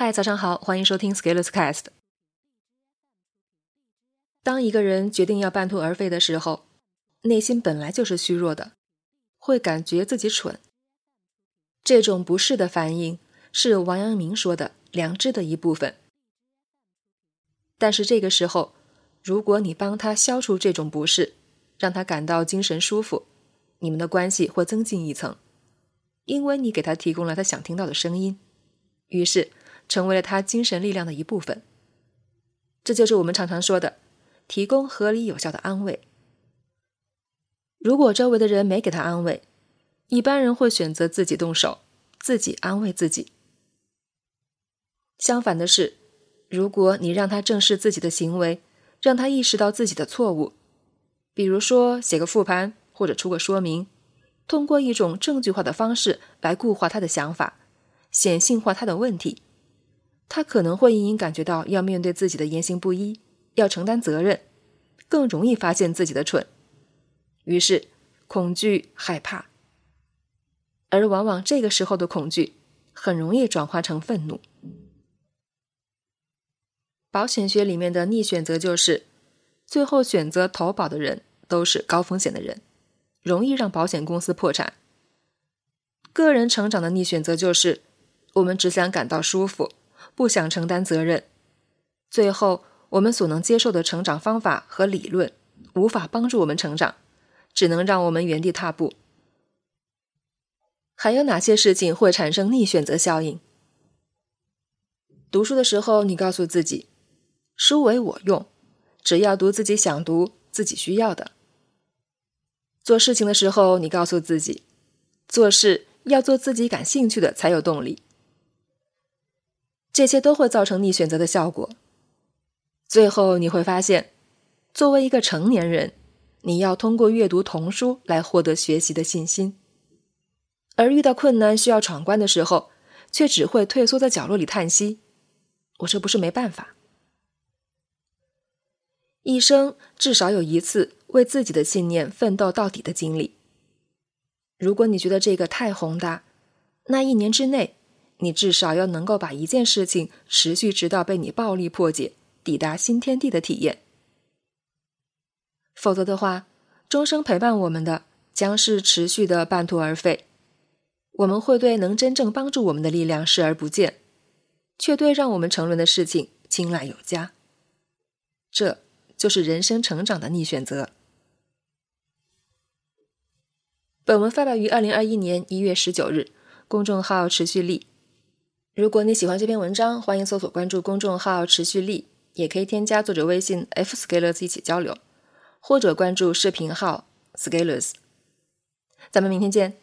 嗨，早上好，欢迎收听 Scalers Cast。当一个人决定要半途而废的时候，内心本来就是虚弱的，会感觉自己蠢。这种不适的反应是王阳明说的良知的一部分。但是这个时候，如果你帮他消除这种不适，让他感到精神舒服，你们的关系会增进一层，因为你给他提供了他想听到的声音，于是成为了他精神力量的一部分。这就是我们常常说的，提供合理有效的安慰。如果周围的人没给他安慰，一般人会选择自己动手，自己安慰自己。相反的是，如果你让他正视自己的行为，让他意识到自己的错误，比如说写个复盘或者出个说明，通过一种证据化的方式来固化他的想法，显性化他的问题，他可能会隐隐感觉到要面对自己的言行不一，要承担责任，更容易发现自己的蠢，于是恐惧、害怕，而往往这个时候的恐惧很容易转化成愤怒。保险学里面的逆选择就是，最后选择投保的人都是高风险的人，容易让保险公司破产。个人成长的逆选择就是，我们只想感到舒服，不想承担责任。最后，我们所能接受的成长方法和理论无法帮助我们成长，只能让我们原地踏步。还有哪些事情会产生逆选择效应？读书的时候，你告诉自己。书为我用，只要读自己想读、自己需要的。做事情的时候，你告诉自己，做事要做自己感兴趣的才有动力。这些都会造成逆选择的效果。最后你会发现，作为一个成年人，你要通过阅读童书来获得学习的信心，而遇到困难需要闯关的时候，却只会退缩在角落里叹息：“我这不是没办法。”一生至少有一次为自己的信念奋斗到底的经历。如果你觉得这个太宏大，那一年之内，你至少要能够把一件事情持续直到被你暴力破解，抵达新天地的体验。否则的话，终生陪伴我们的将是持续的半途而废。我们会对能真正帮助我们的力量视而不见，却对让我们沉沦的事情青睐有加。这。就是人生成长的逆选择。本文发表于二零二一年一月十九日，公众号持续力。如果你喜欢这篇文章，欢迎搜索关注公众号持续力，也可以添加作者微信 f scalers 一起交流，或者关注视频号 scalers。咱们明天见。